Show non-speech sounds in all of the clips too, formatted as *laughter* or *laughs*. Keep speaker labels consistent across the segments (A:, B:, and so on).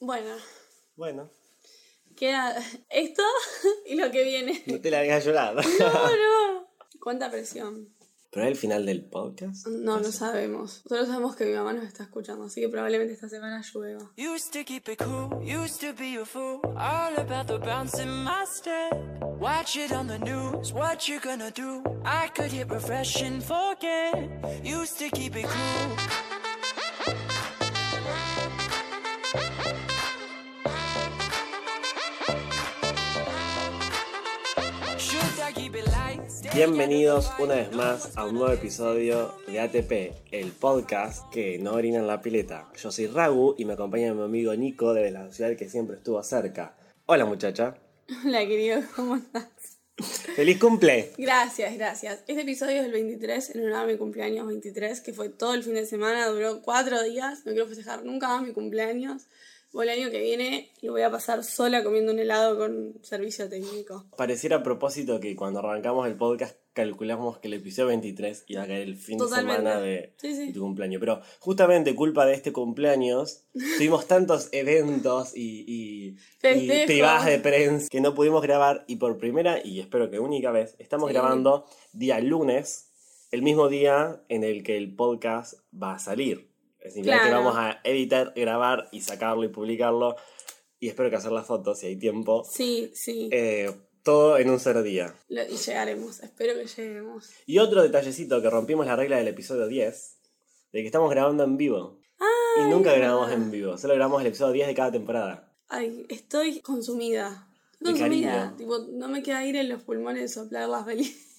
A: Bueno,
B: Bueno,
A: queda esto *laughs* y lo que viene.
B: no te la hagas llorar. *laughs*
A: No, no. *laughs* ¿Cuánta presión?
B: ¿Pero es el final del podcast?
A: No lo sabemos. Solo sabemos que mi mamá nos está escuchando, así que probablemente esta semana llueva.
C: Used to keep it cool, used to be a fool, all about the bounce in my step. Watch it on the news, what you gonna do? I could hit refresh and forget. Used to keep it cool.
B: Bienvenidos una vez más a un nuevo episodio de ATP, el podcast que no orina en la pileta. Yo soy Ragu y me acompaña mi amigo Nico desde la ciudad que siempre estuvo cerca. Hola muchacha.
A: Hola, querido, ¿cómo estás?
B: ¡Feliz cumple!
A: Gracias, gracias. Este episodio es el 23, en honor a mi cumpleaños 23, que fue todo el fin de semana, duró cuatro días. No quiero festejar nunca más mi cumpleaños. O el año que viene lo voy a pasar sola comiendo un helado con servicio técnico.
B: Pareciera a propósito que cuando arrancamos el podcast calculamos que el episodio 23 iba a caer el fin
A: Totalmente.
B: de semana de,
A: Sí, sí.
B: de tu cumpleaños. Pero justamente culpa de este cumpleaños *laughs* tuvimos tantos eventos y, y, privadas de prensa que no pudimos grabar y por primera y espero que única vez estamos
A: Sí.
B: grabando día lunes, el mismo día en el que el podcast va a salir. Es decir, que
A: Claro.
B: vamos a editar, grabar y sacarlo y publicarlo. Y espero que hacer las fotos si hay tiempo.
A: Sí, sí.
B: Eh, todo en un solo día.
A: Lo- y llegaremos, espero que lleguemos.
B: Y otro detallecito que rompimos la regla del episodio 10, de que estamos grabando en vivo. y nunca grabamos en vivo, solo grabamos el episodio 10 de cada temporada.
A: Ay, estoy consumida. Consumida. Tipo, no me queda aire en los pulmones de soplar las velitas.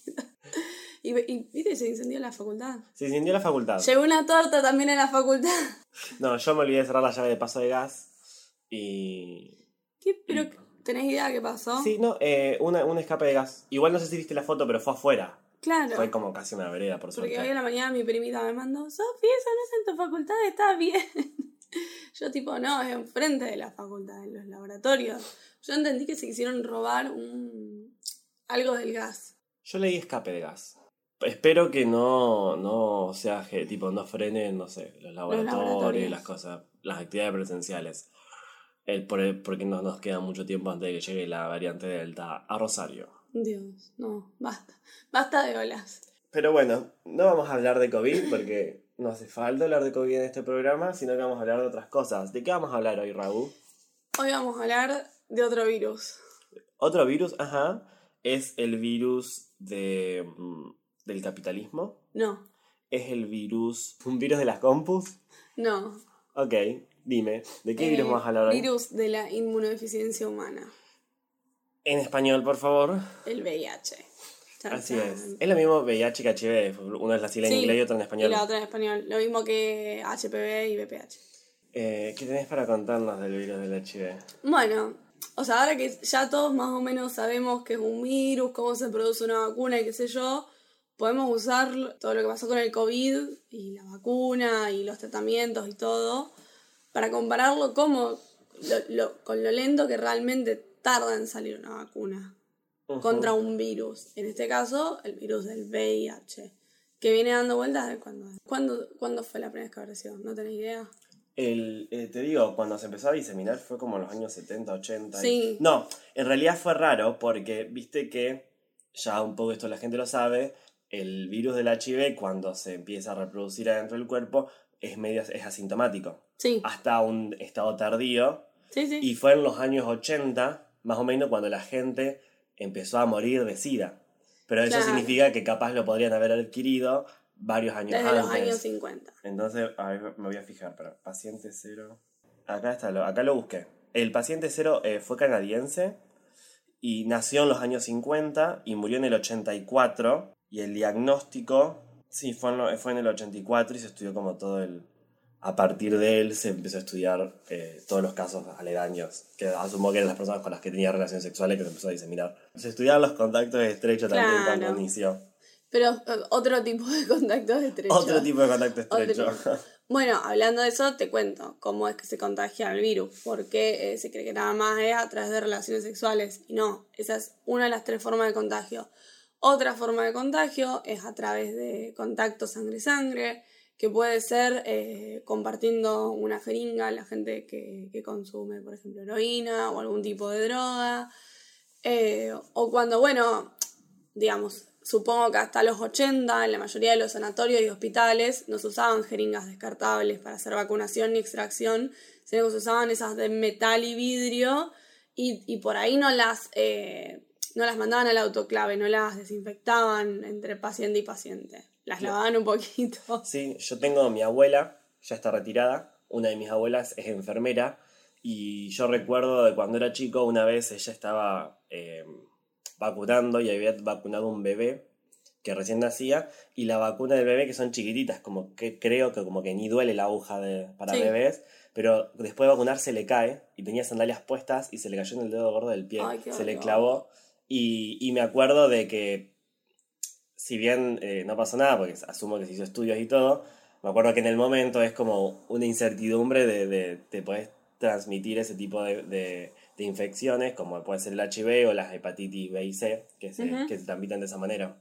A: Y, y viste, se incendió la facultad.
B: Se incendió la facultad.
A: Llevé una torta también en la facultad. *laughs*
B: No, yo me olvidé de cerrar la llave de paso de gas y...
A: ¿Qué? ¿Pero tenés idea qué pasó?
B: Sí, no, eh, una- un escape de gas. Igual no sé si viste la foto, pero fue afuera.
A: Claro.
B: Fue como casi una vereda, por
A: Porque
B: suerte.
A: hoy a la mañana mi primita me mandó, Sofía, eso no es en tu facultad, está bien. *laughs* Yo tipo, no, es enfrente de la facultad, en los laboratorios. Yo entendí que se quisieron robar un algo del gas.
B: Yo leí escape de gas. Espero que no, no sea que tipo no frenen, no sé, los laboratorios,
A: laboratorios.
B: las cosas, las actividades presenciales. El, por el- porque no nos queda mucho tiempo antes de que llegue la variante Delta a Rosario.
A: Dios, no, basta. Basta de olas.
B: Pero bueno, no vamos a hablar de COVID porque no hace falta hablar de COVID en este programa, sino que vamos a hablar de otras cosas. ¿De qué vamos a hablar hoy, Raúl?
A: Hoy vamos a hablar de otro virus.
B: Otro virus, ajá, es el virus de, mm, del capitalismo.
A: No,
B: Es el virus, un virus de las compus.
A: no.
B: Ok, dime, ¿de qué
A: Eh,
B: virus vamos a hablar hoy?
A: Virus de la inmunodeficiencia humana.
B: En español, por favor.
A: El VIH.
B: Así es. Es lo mismo VIH que HIV. Una es la sigla en
A: Sí,
B: inglés y otra en
A: Y
B: español.
A: la otra en español. Lo mismo que HPV y VPH.
B: Eh, ¿Qué tenés para contarnos del virus del HIV?
A: Bueno, o sea, ahora que ya todos más o menos sabemos que es un virus, cómo se produce una vacuna y qué sé yo, podemos usar todo lo que pasó con el COVID y la vacuna y los tratamientos y todo para compararlo como lo- lo- con lo lento que realmente tarda en salir una vacuna contra un virus. En este caso, el virus del VIH, que viene dando vueltas de cuando... ¿Cuándo, ¿Cuándo fue la primera vez que apareció? ¿No tenés idea?
B: El, eh, te digo, cuando se empezó a diseminar fue como en los años 70, 80. y-
A: Sí.
B: No, en realidad fue raro porque viste que, ya un poco esto la gente lo sabe, el virus del HIV cuando se empieza a reproducir adentro del cuerpo es, medio, es asintomático.
A: Sí,
B: Hasta un estado tardío.
A: sí, sí.
B: Y fue en los años 80, más o menos, cuando la gente empezó a morir de SIDA. Pero eso
A: Claro.
B: significa que capaz lo podrían haber adquirido varios años
A: Desde
B: antes.
A: los años 50.
B: Entonces, a ver, me voy a fijar, pero paciente cero. Acá está, lo, acá lo busqué. El paciente cero eh, fue canadiense y nació en los años 50 y murió en el 84. Y el diagnóstico, sí, fue en, lo- fue en el 84 y se estudió como todo el... A partir de él se empezó a estudiar eh, todos los casos aledaños, que asumo que eran las personas con las que tenía relaciones sexuales que se empezó a diseminar. Se estudiaron los contactos estrechos también
A: Claro.
B: cuando inició.
A: Pero eh, otro tipo de contactos estrechos.
B: Otro tipo de contacto estrecho. *laughs*
A: Bueno, hablando de eso, te cuento cómo es que se contagia el virus. Porque eh, se cree que nada más es a través de relaciones sexuales. Y no, esa es una de las tres formas de contagio. Otra forma de contagio es a través de contacto sangre-sangre, que puede ser eh, compartiendo una jeringa, la gente que, que consume, por ejemplo, heroína o algún tipo de droga. Eh, o cuando, bueno, digamos, supongo que hasta los 80 en la mayoría de los sanatorios y hospitales no se usaban jeringas descartables para hacer vacunación ni extracción, sino que se usaban esas de metal y vidrio y, y por ahí no las, eh, no las mandaban al autoclave, no las desinfectaban entre paciente y paciente. Las lavaban un poquito. *laughs*
B: Sí, yo tengo mi abuela, ya está retirada, una de mis abuelas es enfermera y yo recuerdo de cuando era chico, una vez ella estaba eh, vacunando y había vacunado un bebé que recién nacía y la vacuna del bebé que son chiquititas, como que creo que como que ni duele la aguja de, para
A: Sí.
B: bebés, pero después de vacunar se le cae y tenía sandalias puestas y se le cayó en el dedo gordo del pie,
A: Ay,
B: se le clavó y, y me acuerdo de que si bien eh, no pasó nada, porque asumo que se hizo estudios y todo, me acuerdo que en el momento es como una incertidumbre de, de, de poder transmitir ese tipo de, de- de infecciones, como puede ser el HIV o las hepatitis B y C, que se, que se transmiten de esa manera.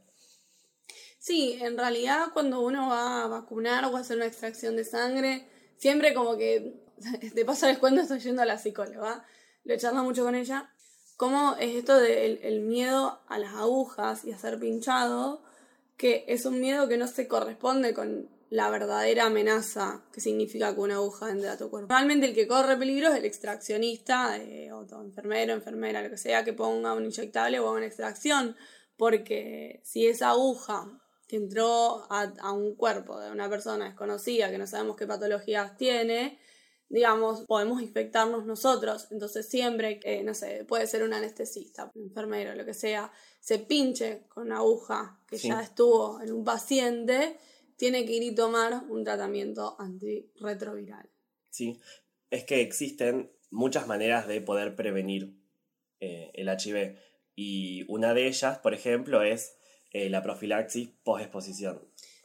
A: Sí, en realidad cuando uno va a vacunar o a hacer una extracción de sangre, siempre como que, *laughs* de paso les cuento, estoy yendo a la psicóloga, lo charlo mucho con ella, cómo es esto del el miedo a las agujas y a ser pinchado, que es un miedo que no se corresponde con la verdadera amenaza que significa que una aguja entre a tu cuerpo. Realmente el que corre peligro es el extraccionista, eh, o todo enfermero, enfermera, lo que sea, que ponga un inyectable o una extracción, porque si esa aguja que entró a, a un cuerpo de una persona desconocida que no sabemos qué patologías tiene, digamos, podemos infectarnos nosotros. Entonces siempre, que, no sé, puede ser un anestesista, un enfermero, lo que sea, se pinche con una aguja que
B: Sí.
A: ya estuvo en un paciente, tiene que ir y tomar un tratamiento antirretroviral.
B: ¿sí? Es que existen muchas maneras de poder prevenir eh, el HIV y una de ellas, por ejemplo, es eh, la profilaxis post-exposición.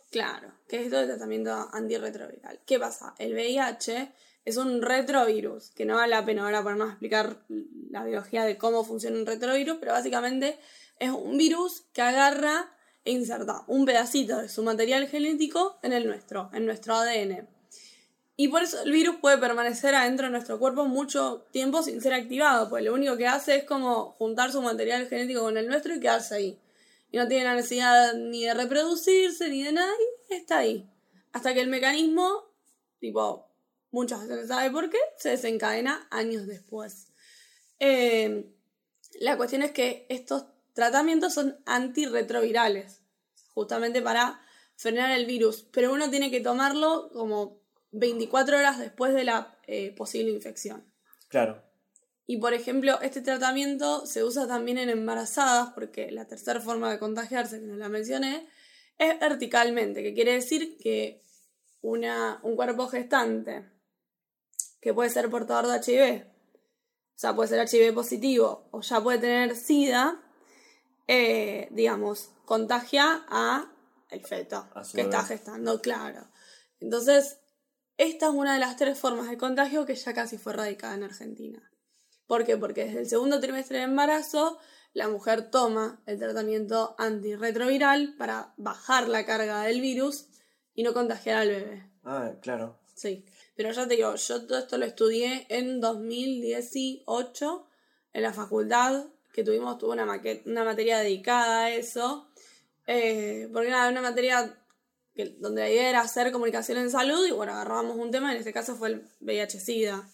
A: Claro, que es esto del tratamiento antirretroviral. ¿Qué pasa? El VIH es un retrovirus, que no vale la pena ahora ponernos a explicar la biología de cómo funciona un retrovirus, pero básicamente es un virus que agarra e inserta un pedacito de su material genético en el nuestro, en nuestro ADN. Y por eso el virus puede permanecer adentro de nuestro cuerpo mucho tiempo sin ser activado, pues lo único que hace es como juntar su material genético con el nuestro y quedarse ahí. Y no tiene la necesidad ni de reproducirse ni de nada, y está ahí. Hasta que el mecanismo, tipo, muchas veces no sabe por qué, se desencadena años después. Eh, la cuestión es que estos tratamientos son antirretrovirales, justamente para frenar el virus, pero uno tiene que tomarlo como 24 horas después de la eh, posible infección.
B: Claro,
A: Y por ejemplo, este tratamiento se usa también en embarazadas, porque la tercera forma de contagiarse, que no la mencioné, es verticalmente, que quiere decir que una, un cuerpo gestante, que puede ser portador de HIV, o sea, puede ser HIV positivo, o ya puede tener SIDA, eh, digamos, contagia a el feto que está gestando, claro. Entonces, esta es una de las tres formas de contagio que ya casi fue radicada en Argentina. ¿Por qué? Porque desde el segundo trimestre de embarazo la mujer toma el tratamiento antirretroviral para bajar la carga del virus y no contagiar al bebé.
B: ah, claro.
A: Sí. Pero ya te digo, yo todo esto lo estudié en 2018 en la facultad, que tuvimos, tuvo una, una materia dedicada a eso. Eh, porque nada, una materia que, donde la idea era hacer comunicación en salud y bueno, agarrábamos un tema, en este caso fue el VIH-Sida.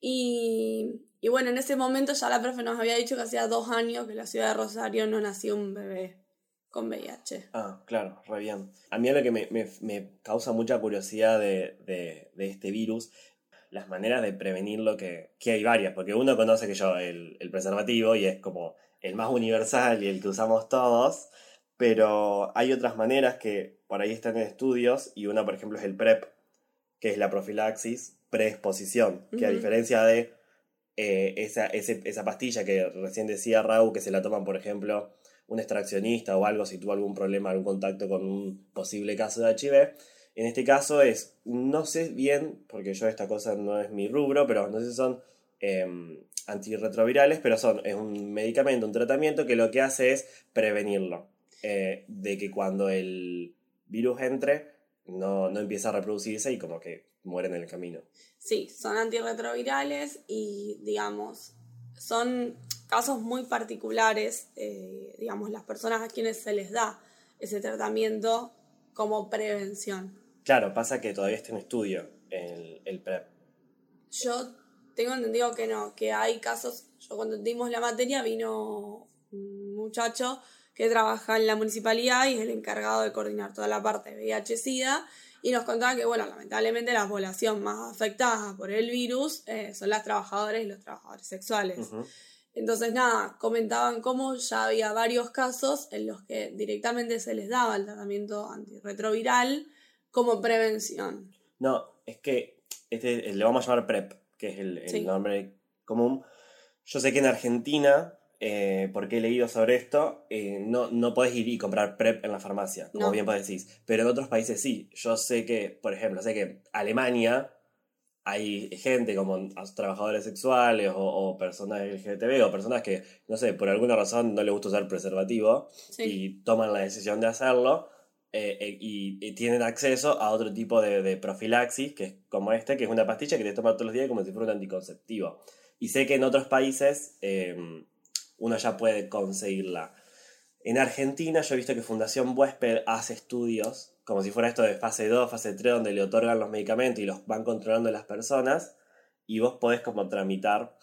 A: Y, y bueno, en ese momento ya la profe nos había dicho que hacía dos años que en la ciudad de Rosario no nació un bebé con VIH.
B: Ah, claro, re bien. A mí lo que me, me- me causa mucha curiosidad de, de- de este virus, las maneras de prevenirlo, que, que hay varias, porque uno conoce que yo el, el preservativo y es como el más universal y el que usamos todos, pero hay otras maneras que por ahí están en estudios y una, por ejemplo, es el PrEP, que es la profilaxis preexposición, que a diferencia de eh, esa, ese- esa pastilla que recién decía Raúl, que se la toman, por ejemplo, un extraccionista o algo si tuvo algún problema, algún contacto con un posible caso de HIV. En este caso es, no sé bien, porque yo esta cosa no es mi rubro, pero no sé si son em, antirretrovirales, pero son, es un medicamento, un tratamiento que lo que hace es prevenirlo. eh, de que cuando el virus entre, no, no empieza a reproducirse y como que mueren en el camino.
A: Sí, son antirretrovirales y, digamos, son casos muy particulares, eh, digamos, las personas a quienes se les da ese tratamiento como prevención.
B: Claro, pasa que todavía está en estudio el, el PrEP.
A: Yo tengo entendido que no, que hay casos, yo cuando dimos la materia vino un muchacho que trabaja en la municipalidad y es el encargado de coordinar toda la parte de VIH-Sida y nos contaba que, bueno, lamentablemente la población más afectada por el virus eh, son las trabajadoras y los trabajadores sexuales. Entonces, nada, comentaban cómo ya había varios casos en los que directamente se les daba el tratamiento antirretroviral como prevención.
B: No, es que este, le vamos a llamar PrEP, que es el, el
A: Sí.
B: nombre común. Yo sé que en Argentina, eh, porque he leído sobre esto, eh, no, no podés ir y comprar PrEP en la farmacia, como
A: No.
B: bien vos decís. Pero en otros países sí. Yo sé que, por ejemplo, sé que Alemania hay gente como trabajadores sexuales o, o personas LGTB o personas que, no sé, por alguna razón no les gusta usar preservativo
A: Sí.
B: y toman la decisión de hacerlo eh, eh, y, y tienen acceso a otro tipo de, de profilaxis, que es como este, que es una pastilla que te tomas todos los días como si fuera un anticonceptivo. Y sé que en otros países eh, uno ya puede conseguirla. En Argentina yo he visto que Fundación Huésped hace estudios, como si fuera esto de fase 2, fase 3, donde le otorgan los medicamentos y los van controlando las personas, y vos podés como tramitar,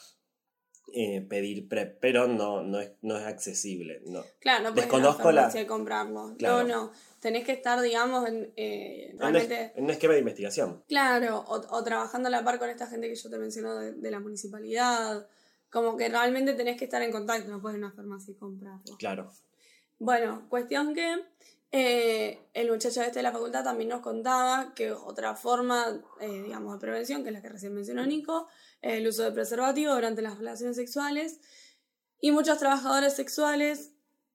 B: eh, pedir PrEP, pero no, no, es, no es accesible. No.
A: Claro, no puedes ir a la
B: Desconozco la-
A: farmacia y comprarlo.
B: Claro.
A: No, no. Tenés que estar, digamos, en, eh, realmente...
B: en un esquema de investigación.
A: Claro, o, o trabajando a la par con esta gente que yo te menciono de, de la municipalidad. Como que realmente tenés que estar en contacto, no puedes ir a una farmacia y comprarlo.
B: Claro.
A: Bueno, cuestión que eh, el muchacho este de la facultad también nos contaba que otra forma, eh, digamos, de prevención, que es la que recién mencionó Nico, es el uso de preservativo durante las relaciones sexuales. Y muchos trabajadores sexuales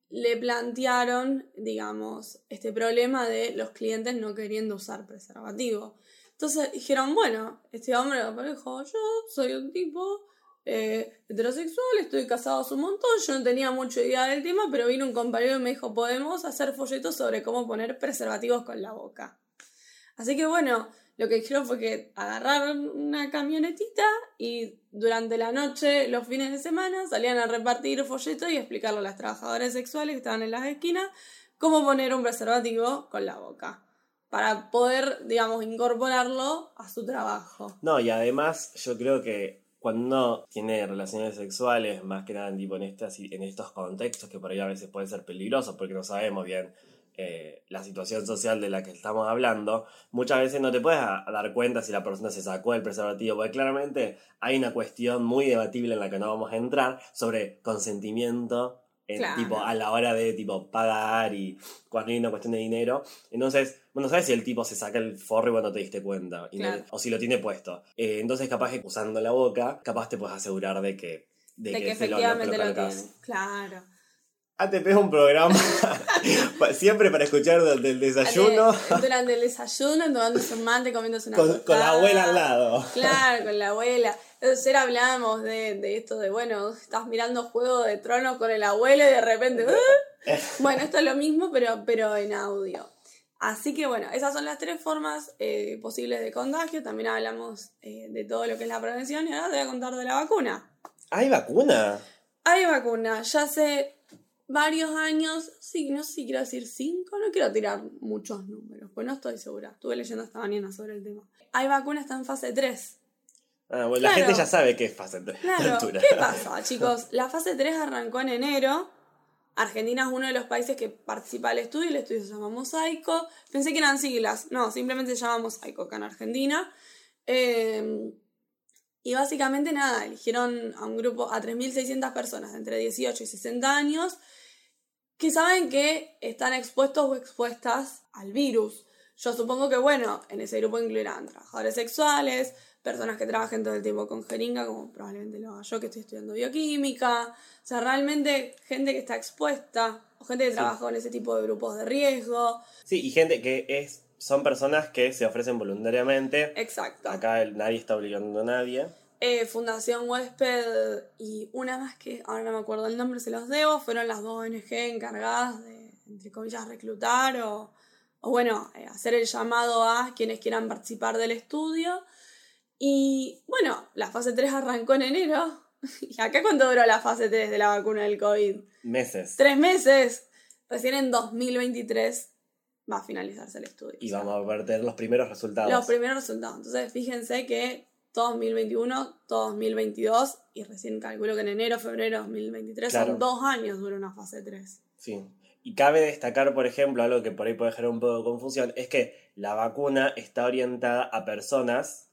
A: le plantearon, digamos, este problema de los clientes no queriendo usar preservativo. Entonces dijeron, bueno, este hombre dijo, yo soy un tipo eh, heterosexual, estoy casado hace un montón, yo no tenía mucha idea del tema, pero vino un compañero y me dijo, podemos hacer folletos sobre cómo poner preservativos con la boca. Así que bueno, lo que dijeron fue que agarraron una camionetita y durante la noche, los fines de semana, salían a repartir folletos y explicarle a las trabajadoras sexuales que estaban en las esquinas cómo poner un preservativo con la boca. Para poder, digamos, incorporarlo a su trabajo.
B: No, y además yo creo que cuando tiene relaciones sexuales, más que nada en, en, estos contextos que por ahí a veces pueden ser peligrosos porque no sabemos bien eh, la situación social de la que estamos hablando, muchas veces no te puedes dar cuenta si la persona se sacó el preservativo, porque claramente hay una cuestión muy debatible en la que no vamos a entrar sobre consentimiento. En,
A: Claro.
B: tipo, a la hora de tipo pagar y cuando hay una cuestión de dinero. Entonces, bueno, sabes si el tipo se saca el forro y cuando te diste cuenta. y no-
A: Claro.
B: o si lo tiene puesto. Eh, entonces, capaz que usando la boca, capaz te puedes asegurar de que, de
A: De, que,
B: lo-
A: efectivamente lo,
B: colocas.
A: tiene. Claro.
B: ATP es un programa *laughs* siempre para escuchar del, del desayuno
A: Durante el desayuno, tomándose un mate, comiéndose una
B: con, con la abuela al lado.
A: Claro, con la abuela. Entonces ayer hablábamos de, de esto de, bueno, estás mirando Juego de Tronos con el abuelo y de repente... ¡ah! *laughs* Bueno, esto es lo mismo, pero, pero en audio. Así que bueno, esas son las tres formas eh, posibles de contagio. También hablamos eh, de todo lo que es la prevención y ahora te voy a contar de la vacuna.
B: ¿Hay vacuna?
A: Hay vacuna, ya hace varios años, sí, no sé si quiero decir cinco, no quiero tirar muchos números, pues no estoy segura. Estuve leyendo esta mañana sobre el tema. Hay vacuna, está en fase 3.
B: Ah, bueno, la gente ya sabe qué es fase de
A: Claro,
B: altura.
A: ¿qué pasa, *laughs* chicos? La fase 3 arrancó en enero. Argentina es uno de los países que participa del estudio. El estudio se llama Mosaico. Pensé que eran siglas. No, simplemente se llama Mosaico acá en Argentina. Eh, y básicamente nada, eligieron a un grupo, a 3.600 personas de entre 18 y 60 años que saben que están expuestos o expuestas al virus. Yo supongo que, bueno, en ese grupo incluirán trabajadores sexuales, personas que trabajen todo el tiempo con jeringa, como probablemente lo haga yo que estoy estudiando bioquímica. O sea, realmente gente que está expuesta, o gente que trabaja en ese tipo de grupos de riesgo.
B: Sí, y gente que es son personas que se ofrecen voluntariamente.
A: Exacto.
B: Acá el- nadie está obligando a nadie.
A: Eh, Fundación Huésped y una más que ahora no me acuerdo el nombre, se los debo, fueron las dos ONG encargadas de, entre comillas, reclutar o, o bueno, eh, hacer el llamado a quienes quieran participar del estudio. Y bueno, la fase 3 arrancó en enero. *laughs* ¿Y acá cuánto duró la fase 3 de la vacuna del COVID?
B: Meses.
A: Tres meses. Recién en 2023 va a finalizarse el estudio.
B: Y
A: O sea,
B: vamos a ver los primeros resultados.
A: los primeros resultados. Entonces, fíjense que todo 2021, todo 2022, y recién calculo que en enero, febrero de 2023
B: Claro.
A: son dos años dura una fase 3.
B: Sí. Y cabe destacar, por ejemplo, algo que por ahí puede generar un poco de confusión, es que la vacuna está orientada a personas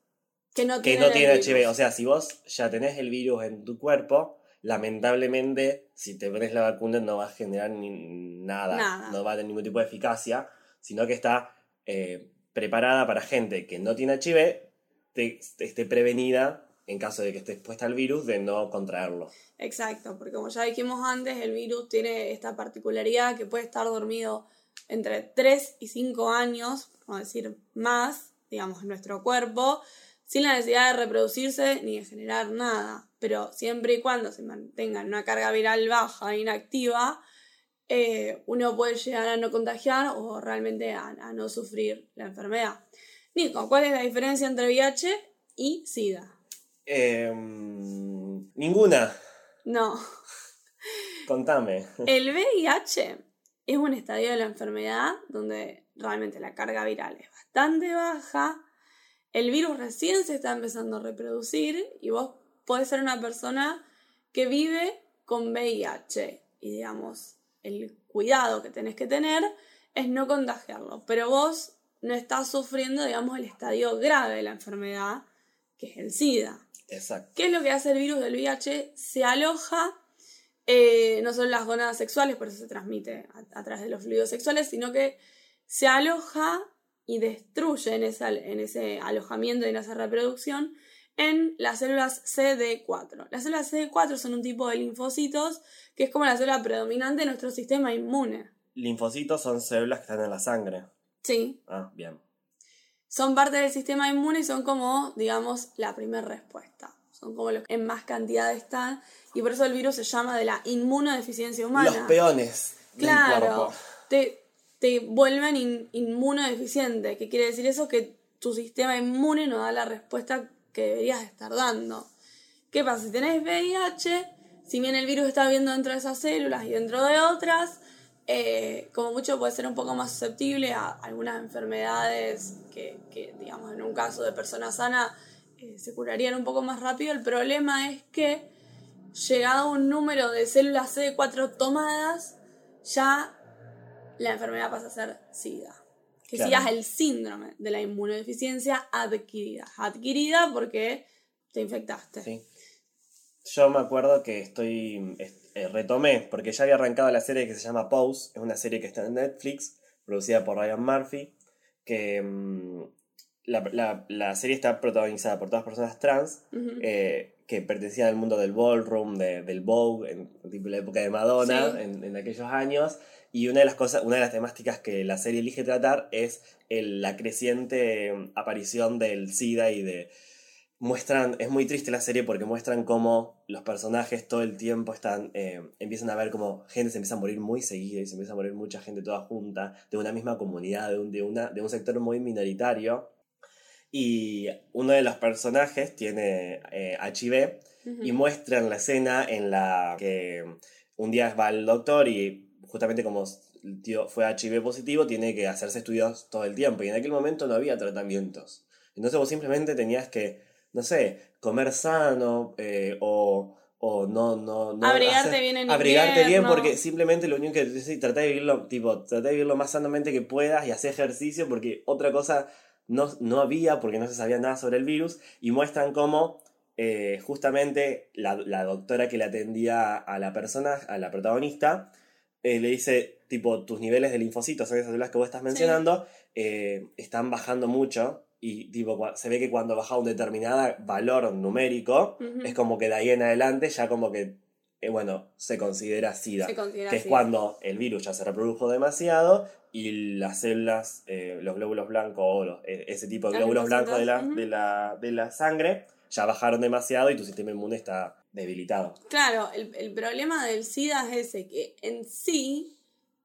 A: Que no
B: que
A: tienen
B: no
A: el
B: tienen
A: virus.
B: HIV. O sea, si vos ya tenés el virus en tu cuerpo, lamentablemente, si te pones la vacuna no va a generar ni nada,
A: Nada.
B: no va a tener ningún tipo de eficacia, sino que está eh, preparada para gente que no tiene HIV, esté prevenida en caso de que esté expuesta al virus de no contraerlo.
A: Exacto, porque como ya dijimos antes, el virus tiene esta particularidad que puede estar dormido entre 3 y 5 años, vamos a decir más, digamos, en nuestro cuerpo, sin la necesidad de reproducirse ni de generar nada. Pero siempre y cuando se mantenga en una carga viral baja e inactiva, eh, uno puede llegar a no contagiar o realmente a, a no sufrir la enfermedad. Nico, ¿cuál es la diferencia entre VIH y SIDA?
B: Em, ninguna,
A: No.
B: contame.
A: El VIH es un estadio de la enfermedad donde realmente la carga viral es bastante baja, el virus recién se está empezando a reproducir y vos podés ser una persona que vive con VIH y digamos, el cuidado que tenés que tener es no contagiarlo, pero vos no estás sufriendo, digamos, el estadio grave de la enfermedad, que es el SIDA.
B: Exacto.
A: ¿Qué es lo que hace el virus del VIH? Se aloja eh, no solo en las gonadas sexuales, por eso se transmite a, a través de los fluidos sexuales, sino que se aloja y destruye en, esa- en ese alojamiento y en esa reproducción en las células CD4. Las células CD4 son un tipo de linfocitos que es como la célula predominante de nuestro sistema inmune.
B: Linfocitos son células que están en la sangre.
A: Sí,
B: Ah, bien.
A: son parte del sistema inmune y son como, digamos, la primera respuesta. Son como los que en más cantidad están. Y por eso el virus se llama de la inmunodeficiencia humana.
B: Los peones del
A: Claro.
B: cuerpo.
A: Te, te vuelven in- inmunodeficiente. ¿Qué quiere decir eso? Que tu sistema inmune no da la respuesta que deberías estar dando. ¿Qué pasa? Si tenés VIH, si bien el virus está viviendo dentro de esas células y dentro de otras, eh, como mucho puede ser un poco más susceptible a algunas enfermedades que, que, digamos, en un caso de persona sana eh, se curarían un poco más rápido. El problema es que, llegado a un número de células CD4 tomadas, ya la enfermedad pasa a ser SIDA. Que
B: Claro.
A: SIDA es el síndrome de la inmunodeficiencia adquirida. Adquirida porque te infectaste.
B: Sí. Yo me acuerdo que estoy. es- eh, retomé, porque ya había arrancado la serie que se llama Pose, es una serie que está en Netflix, producida por Ryan Murphy, que mm, la, la- la serie está protagonizada por todas personas trans eh, que pertenecían al mundo del ballroom, de- del Vogue, en tipo la época de Madonna,
A: Sí.
B: en, en aquellos años. Y una de las cosas, una de las temáticas que la serie elige tratar es el- la creciente eh, aparición del SIDA y de muestran, es muy triste la serie porque muestran cómo los personajes todo el tiempo están, eh, empiezan a ver como gente se empieza a morir muy seguido y se empieza a morir mucha gente toda junta, de una misma comunidad, de un, de una, de un sector muy minoritario. Y uno de los personajes tiene eh, HIV y muestran la escena en la que un día va al doctor y justamente como el tío fue HIV positivo, tiene que hacerse estudios todo el tiempo y en aquel momento no había tratamientos. Entonces vos simplemente tenías que, no sé, comer sano eh, o, o no, no, no
A: Abrigarte bien en
B: Abrigarte bien
A: invierno.
B: porque simplemente lo único que sí, tratá de vivirlo, tipo, tratá de vivir lo más sanamente que puedas y hacer ejercicio porque otra cosa no, no había porque no se sabía nada sobre el virus y muestran cómo eh, justamente la, la doctora que le atendía a la persona, a la protagonista, eh, le dice, tipo, tus niveles de linfocitos, esas células que vos estás mencionando, eh, están bajando mucho y tipo, se ve que cuando baja un determinado valor numérico, es como que de ahí en adelante ya como que, eh, bueno, se considera SIDA.
A: Se considera
B: que es cuando el virus ya se reprodujo demasiado y las células, los glóbulos blancos o los- ese tipo de
A: Los
B: glóbulos blancos de la, de, la, de la sangre ya bajaron demasiado y tu sistema inmune está debilitado.
A: Claro, el, el problema del SIDA es ese, que en sí,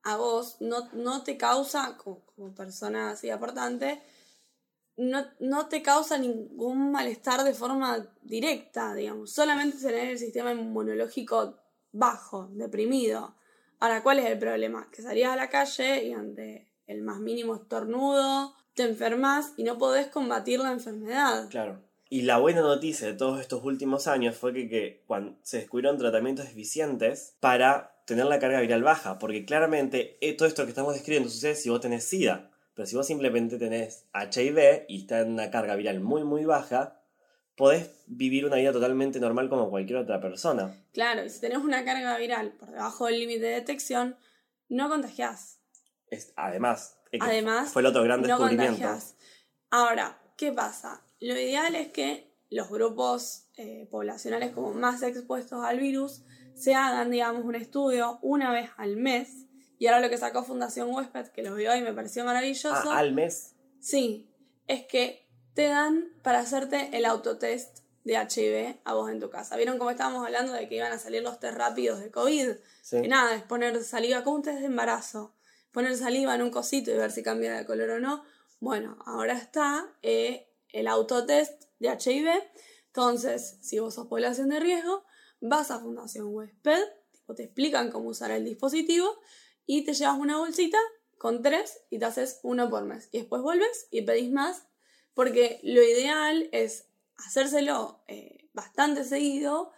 A: a vos no, no te causa, como, como persona así aportante, no, no te causa ningún malestar de forma directa, digamos. Solamente tener el sistema inmunológico bajo, deprimido. Ahora, ¿cuál es el problema? Que salías a la calle y ante el más mínimo estornudo, te enfermas y no podés combatir la enfermedad.
B: Claro. Y la buena noticia de todos estos últimos años fue que, que cuando se descubrieron tratamientos eficientes para tener la carga viral baja, porque claramente eh, todo esto que estamos describiendo sucede si vos tenés SIDA, pero si vos simplemente tenés HIV y está en una carga viral muy muy baja, podés vivir una vida totalmente normal como cualquier otra persona.
A: Claro, y si tenés una carga viral por debajo del límite de detección, no contagiás.
B: Es, además, es
A: Además,
B: fue el otro gran
A: no
B: descubrimiento.
A: contagiás. Ahora, ¿qué pasa? Lo ideal es que los grupos eh, poblacionales como más expuestos al virus se hagan, digamos, un estudio una vez al mes. Y ahora lo que sacó Fundación Huésped, que lo vio y me pareció maravilloso,
B: Ah, al mes.
A: sí, es que te dan para hacerte el autotest de HIV a vos en tu casa. ¿Vieron cómo estábamos hablando de que iban a salir los test rápidos de COVID?
B: Sí.
A: Que nada, es poner saliva, como un test de embarazo. Poner saliva en un cosito y ver si cambia de color o no. Bueno, ahora está eh, el autotest de HIV. Entonces, si vos sos población de riesgo, vas a Fundación Huésped, tipo, te explican cómo usar el dispositivo y te llevas una bolsita con tres y te haces uno por mes. Y después vuelves y pedís más, porque lo ideal es hacérselo eh, bastante seguido,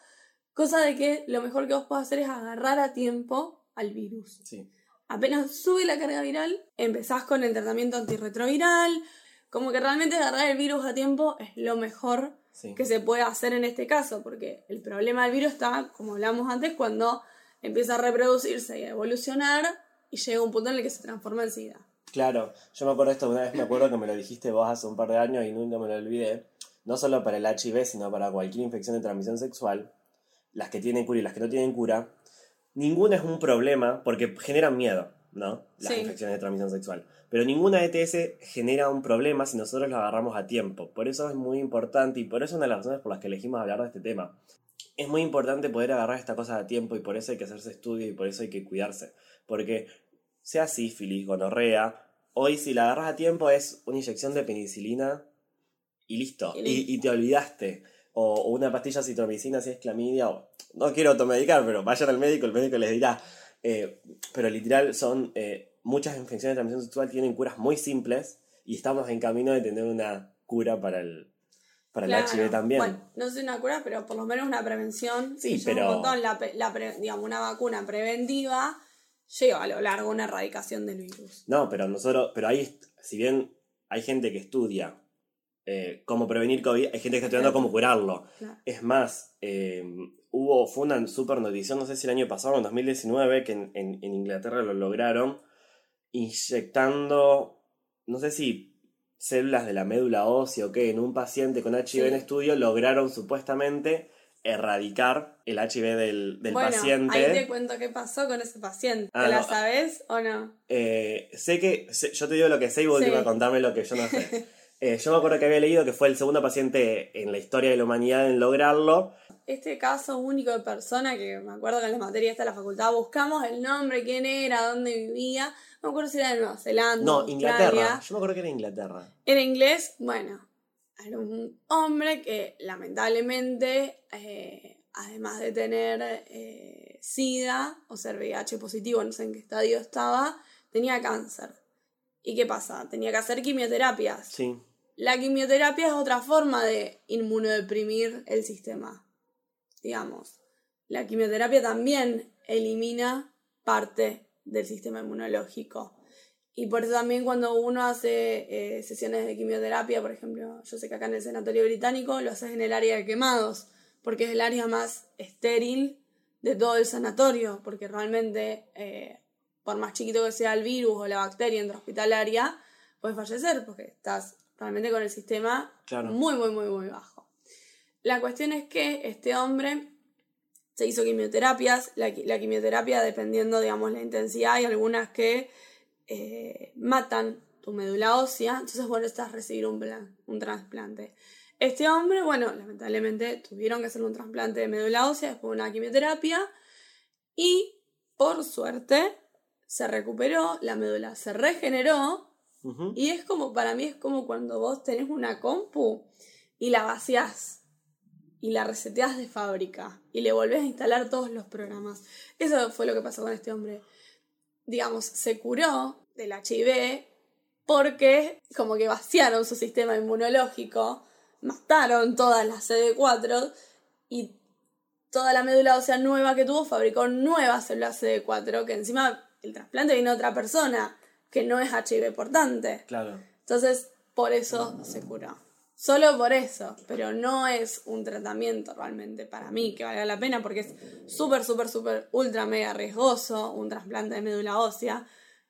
A: cosa de que lo mejor que vos podés hacer es agarrar a tiempo al virus.
B: Sí.
A: Apenas sube la carga viral, empezás con el tratamiento antirretroviral, como que realmente agarrar el virus a tiempo es lo mejor
B: Sí.
A: que se puede hacer en este caso, porque el problema del virus está, como hablamos antes, cuando empieza a reproducirse y a evolucionar y llega un punto en el que se transforma en SIDA.
B: Claro, yo me acuerdo esto una vez, me acuerdo que me lo dijiste vos hace un par de años y nunca me lo olvidé. No solo para el HIV, sino para cualquier infección de transmisión sexual, las que tienen cura y las que no tienen cura, ninguna es un problema porque generan miedo, ¿no? Las
A: Sí.
B: infecciones de transmisión sexual. Pero ninguna ETS genera un problema si nosotros lo agarramos a tiempo. Por eso es muy importante y por eso es una de las razones por las que elegimos hablar de este tema. Es muy importante poder agarrar esta cosa a tiempo y por eso hay que hacerse estudios y por eso hay que cuidarse. Porque sea sífilis, gonorrea, hoy si la agarras a tiempo es una inyección de penicilina y listo.
A: Y
B: Y, te olvidaste. O, o una pastilla citromicina si es clamidia. O, no quiero automedicar, pero vayan al médico, el médico les dirá. Eh, pero literal son eh, muchas infecciones de transmisión sexual tienen curas muy simples y estamos en camino de tener una cura para el, para
A: Claro.
B: el HIV también.
A: Bueno, no sé una cura, pero por lo menos una prevención.
B: Sí, pero-
A: Un montón la, pe- la pre- digamos, una vacuna preventiva lleva a lo largo una erradicación del virus.
B: No, pero nosotros, pero ahí, si bien hay gente que estudia eh, cómo prevenir COVID, hay gente que está estudiando cómo curarlo.
A: Claro.
B: Es más, eh, hubo, fue una super noticia, no sé si el año pasado, en 2019, que en, en- en Inglaterra lo lograron, inyectando, no sé si células de la médula ósea o qué, en un paciente con HIV
A: Sí.
B: en estudio, lograron supuestamente erradicar el HIV del, del
A: bueno,
B: paciente.
A: ahí te cuento qué pasó con ese paciente.
B: Ah,
A: ¿Te la sabes o no?
B: Eh, sé que, sé- yo te digo lo que sé y vos
A: Sí.
B: última contame lo que yo no sé. *laughs* Eh, yo me acuerdo que había leído que fue el segundo paciente en la historia de la humanidad en lograrlo.
A: Este caso único de persona, que me acuerdo que en la materia esta de la facultad buscamos el nombre, quién era, dónde vivía. No me acuerdo si era de Nueva Zelanda.
B: No,
A: Australia.
B: Inglaterra. Yo me acuerdo que era Inglaterra.
A: Era inglés, bueno, era un hombre que lamentablemente, eh, además de tener eh, SIDA o ser VIH positivo, no sé en qué estadio estaba, tenía cáncer. ¿Y qué pasa? Tenía que hacer quimioterapias.
B: Sí.
A: La quimioterapia es otra forma de inmunodeprimir el sistema. Digamos, la quimioterapia también elimina parte del sistema inmunológico. Y por eso también cuando uno hace eh, sesiones de quimioterapia, por ejemplo, yo sé que acá en el Sanatorio Británico lo haces en el área de quemados, porque es el área más estéril de todo el sanatorio, porque realmente, eh, por más chiquito que sea el virus o la bacteria intrahospitalaria, puedes fallecer, porque estás realmente con el sistema
B: Claro.
A: muy, muy, muy, muy bajo. La cuestión es que este hombre se hizo quimioterapias, la, qui- la quimioterapia dependiendo, digamos, la intensidad, hay algunas que eh, matan tu médula ósea, entonces bueno, estás a recibir un, plan, un trasplante. Este hombre, bueno, lamentablemente tuvieron que hacer un trasplante de médula ósea después de una quimioterapia y por suerte se recuperó, la médula se regeneró y es como, para mí es como cuando vos tenés una compu y la vaciás y la reseteás de fábrica y le volvés a instalar todos los programas. Eso fue lo que pasó con este hombre. Digamos, se curó del HIV porque como que vaciaron su sistema inmunológico, mataron todas las CD4 y toda la médula ósea nueva que tuvo fabricó nuevas células CD4 que encima el trasplante vino de otra persona que no es HIV portante.
B: Claro.
A: Entonces, por eso se curó. Solo por eso, pero no es un tratamiento realmente para mí que valga la pena porque es súper, súper, súper, ultra, mega riesgoso un trasplante de médula ósea.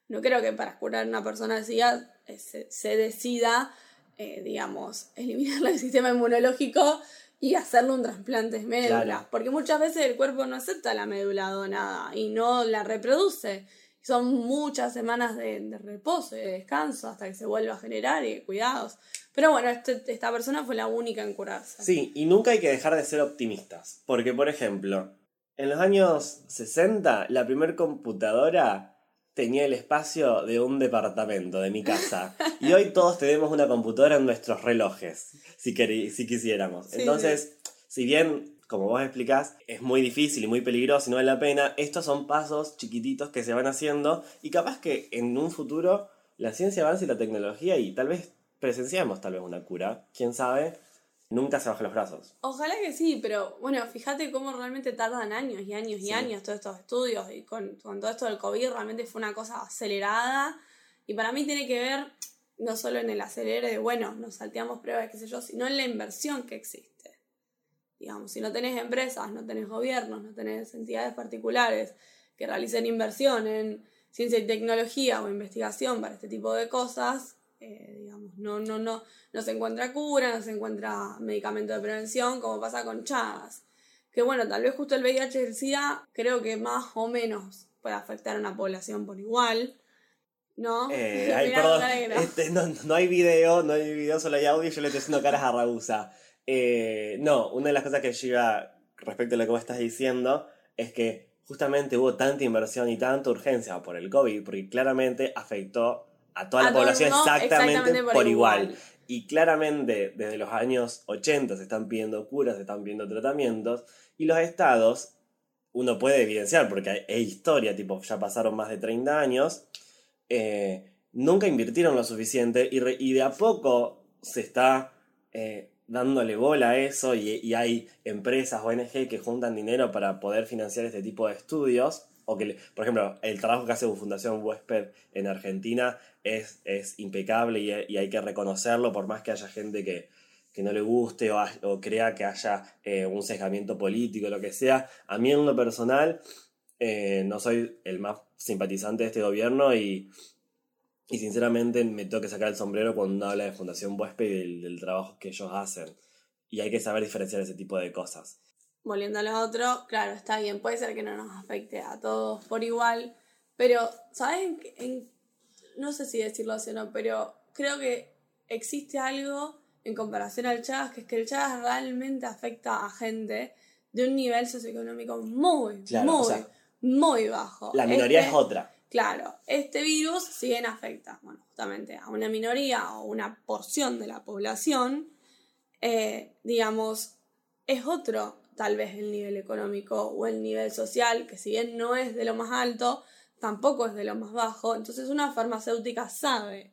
A: No creo que para curar a una persona eh, se, se decida, eh, digamos, eliminarle el sistema inmunológico y hacerle un trasplante de médula.
B: Claro.
A: Porque muchas veces el cuerpo no acepta la médula donada y no la reproduce. Son muchas semanas de, de reposo y de descanso hasta que se vuelva a generar y de cuidados. Pero bueno, este- esta persona fue la única en curarse.
B: Sí, y nunca hay que dejar de ser optimistas. Porque, por ejemplo, en los años 60, la primer computadora tenía el espacio de un departamento, de mi casa. Y hoy *laughs* todos tenemos una computadora en nuestros relojes, si, si quisiéramos.
A: Sí,
B: Entonces, si bien, como vos explicás, es muy difícil y muy peligroso y no vale la pena, estos son pasos chiquititos que se van haciendo y capaz que en un futuro la ciencia avanza y la tecnología y tal vez presenciamos tal vez una cura, quién sabe, nunca se bajen los brazos.
A: Ojalá que sí, pero bueno, fíjate cómo realmente tardan años y años y
B: Sí.
A: años todos estos estudios y con, con todo esto del COVID realmente fue una cosa acelerada y para mí tiene que ver no solo en el acelere de, bueno, nos salteamos pruebas, qué sé yo, sino en la inversión que existe. Digamos, si no tenés empresas, no tenés gobiernos, no tenés entidades particulares que realicen inversión en ciencia y tecnología o investigación para este tipo de cosas, eh, digamos, no, no, no, no se encuentra cura, no se encuentra medicamento de prevención, como pasa con Chagas. Que bueno, tal vez justo el VIH y el SIDA creo que más o menos puede afectar a una población por igual, ¿no?
B: Eh, *laughs* ay,
A: Mirá,
B: perdón, este, no, no hay video, no hay video, solo hay audio, yo le estoy haciendo caras a Ragusa. Eh, no, una de las cosas que iba respecto a lo que vos estás diciendo es que justamente hubo tanta inversión y tanta urgencia por el COVID, porque claramente afectó a toda
A: A
B: la población
A: mundo
B: exactamente,
A: exactamente
B: por, igual. Y claramente desde los años 80 se están pidiendo curas, se están pidiendo tratamientos, y los estados, uno puede evidenciar, porque hay, hay historia, tipo, ya pasaron más de 30 años, eh, nunca invirtieron lo suficiente y, re- y de a poco se está eh, dándole bola a eso y, y hay empresas, ONG que juntan dinero para poder financiar este tipo de estudios. Por ejemplo, el trabajo que hace Fundación Huésped en Argentina es, impecable y, hay que reconocerlo por más que haya gente que, no le guste o, crea que haya eh, un sesgamiento político, lo que sea. A mí en lo personal eh, no soy el más simpatizante de este gobierno y, sinceramente me tengo que sacar el sombrero cuando uno habla de Fundación Huésped y del trabajo que ellos hacen. Y hay que saber diferenciar ese tipo de cosas.
A: Volviendo a lo otro, claro, está bien, puede ser que no nos afecte a todos por igual, pero, ¿sabes? En no sé si decirlo así o no, pero creo que existe algo en comparación al Chagas, que es que el Chagas realmente afecta a gente de un nivel socioeconómico muy,
B: Claro,
A: muy,
B: o sea,
A: muy bajo.
B: La minoría
A: Este-
B: es otra.
A: Claro, este virus, si bien afecta, bueno, justamente a una minoría o una porción de la población, eh, digamos, es otro tal vez el nivel económico o el nivel social, que si bien no es de lo más alto, tampoco es de lo más bajo. Entonces una farmacéutica sabe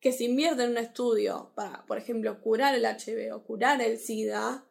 A: que si invierte en un estudio para, por ejemplo, curar el HIV o curar el SIDA,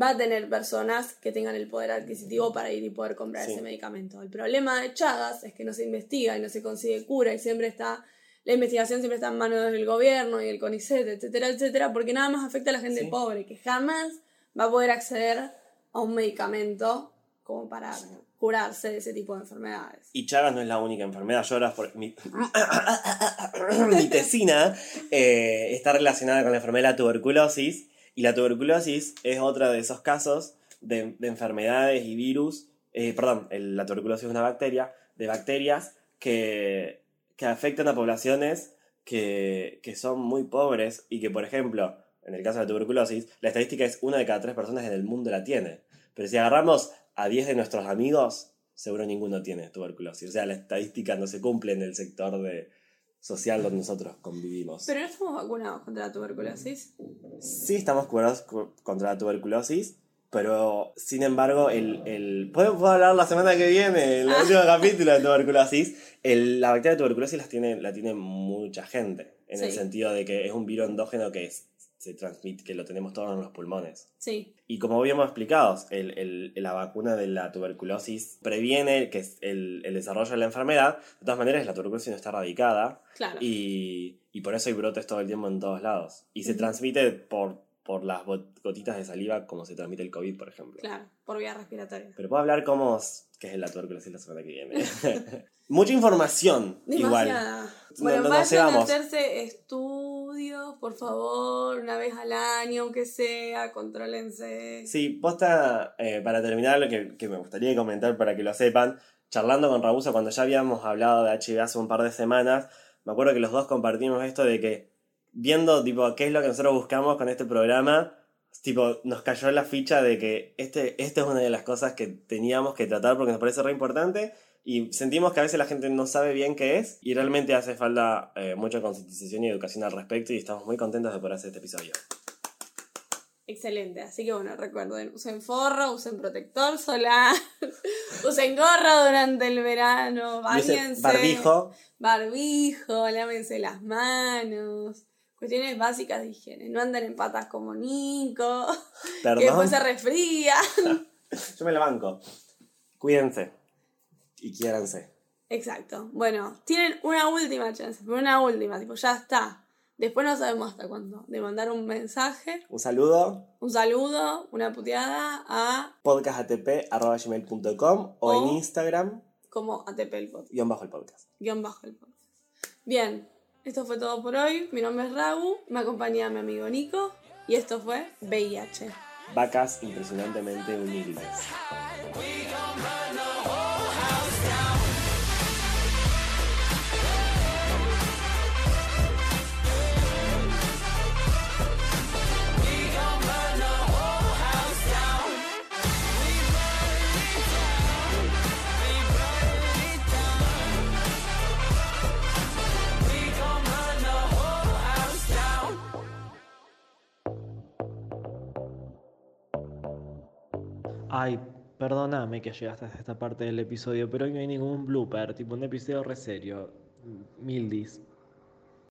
A: va a tener personas que tengan el poder adquisitivo para ir y poder comprar
B: Sí.
A: ese medicamento. El problema de Chagas es que no se investiga y no se consigue cura y siempre está, la investigación siempre está en manos del gobierno y el CONICET, etcétera, etcétera, porque nada más afecta a la gente
B: Sí.
A: pobre, que jamás va a poder acceder a un medicamento como para curarse de ese tipo de enfermedades.
B: Y Chagas no es la única enfermedad. Lloras por. Mi, *coughs* mi tesina eh, está relacionada con la enfermedad de la tuberculosis. Y la tuberculosis es otro de esos casos de, de enfermedades y virus. eh, perdón, el- la tuberculosis es una bacteria. De bacterias que, que afectan a poblaciones que, que son muy pobres. Y que, por ejemplo, en el caso de la tuberculosis, la estadística es una de cada tres personas en el mundo la tiene. Pero si agarramos a 10 de nuestros amigos, seguro ninguno tiene tuberculosis. O sea, la estadística no se cumple en el sector de social donde nosotros convivimos.
A: Pero no estamos vacunados contra la tuberculosis.
B: Sí estamos curados cu- contra la tuberculosis, pero sin embargo, el, el... ¿Puedo, hablar la semana que viene, en el último capítulo de tuberculosis? El- la bacteria de tuberculosis las tiene, la tiene mucha gente, en el sentido de que es un virus endógeno que es- se transmite, que lo tenemos todos en los pulmones.
A: Sí,
B: Y como habíamos explicado, el- el- la vacuna de la tuberculosis previene que es el, el desarrollo de la enfermedad. De todas maneras, la tuberculosis no está erradicada
A: claro.
B: y, y por eso hay brotes todo el tiempo en todos lados. Y se
A: Ujú.
B: transmite por, por las gotitas de saliva como se transmite el COVID, por ejemplo.
A: Claro, por vía respiratoria.
B: Pero puedo hablar cómo es, qué es la tuberculosis la semana que viene. *laughs* Mucha información, igual.
A: Demasiada.
B: No-
A: Bueno,
B: no nos
A: vayan a hacerse estudios, por favor, una vez al año, aunque sea, contrólense.
B: Sí, posta, eh, para terminar, lo que, que me gustaría comentar para que lo sepan, charlando con Rabusa cuando ya habíamos hablado de HIV hace un par de semanas, me acuerdo que los dos compartimos esto de que viendo tipo qué es lo que nosotros buscamos con este programa, tipo nos cayó la ficha de que este, esta es una de las cosas que teníamos que tratar porque nos parece re importante y sentimos que a veces la gente no sabe bien qué es y realmente hace falta eh, mucha concientización y educación al respecto y estamos muy contentos de poder hacer este episodio.
A: Excelente, así que bueno, recuerden, usen forro, usen protector solar, *laughs* usen gorra durante el verano, bañense.
B: barbijo,
A: barbijo, lávense las manos. Cuestiones básicas de higiene. No anden en patas como Nico, *laughs* que después se resfría. *laughs*
B: Yo me la banco. Cuídense. Y quiéranse.
A: Exacto. Bueno, tienen una última chance, pero una última, tipo, ya está. Después no sabemos hasta cuándo. De mandar un mensaje,
B: Un saludo.
A: un saludo, una puteada a
B: podcastatp.gmail.com o en
A: O-
B: Instagram,
A: como ATP el podcast.
B: guion bajo el podcast.
A: Guión bajo el podcast. Bien, esto fue todo por hoy. Mi nombre es Ragu, me acompaña mi amigo Nico y esto fue VIH.
B: Vacas impresionantemente humildes.
D: Ay, perdóname que llegaste hasta esta parte del episodio, pero hoy no hay ningún blooper, tipo un episodio re serio. Mildis.